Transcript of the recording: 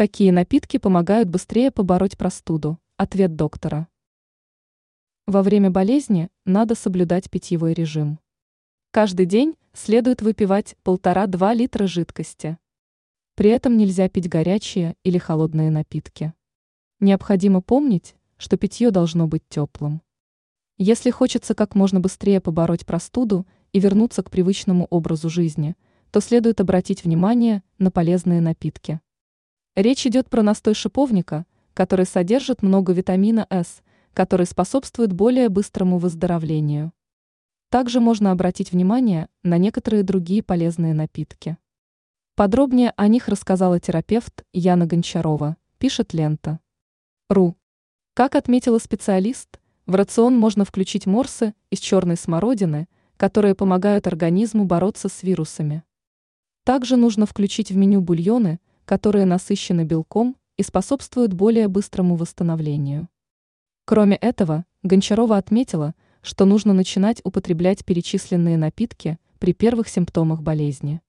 Какие напитки помогают быстрее побороть простуду? Ответ доктора. Во время болезни надо соблюдать питьевой режим. Каждый день следует выпивать 1,5-2 литра жидкости. При этом нельзя пить горячие или холодные напитки. Необходимо помнить, что питье должно быть теплым. Если хочется как можно быстрее побороть простуду и вернуться к привычному образу жизни, то следует обратить внимание на полезные напитки. Речь идет про настой шиповника, который содержит много витамина С, который способствует более быстрому выздоровлению. Также можно обратить внимание на некоторые другие полезные напитки. Подробнее о них рассказала терапевт Яна Гончарова, пишет лента. РУ. Как отметила специалист, в рацион можно включить морсы из черной смородины, которые помогают организму бороться с вирусами. Также нужно включить в меню бульоны – которые насыщены белком и способствуют более быстрому восстановлению. Кроме этого, Гончарова отметила, что нужно начинать употреблять перечисленные напитки при первых симптомах болезни.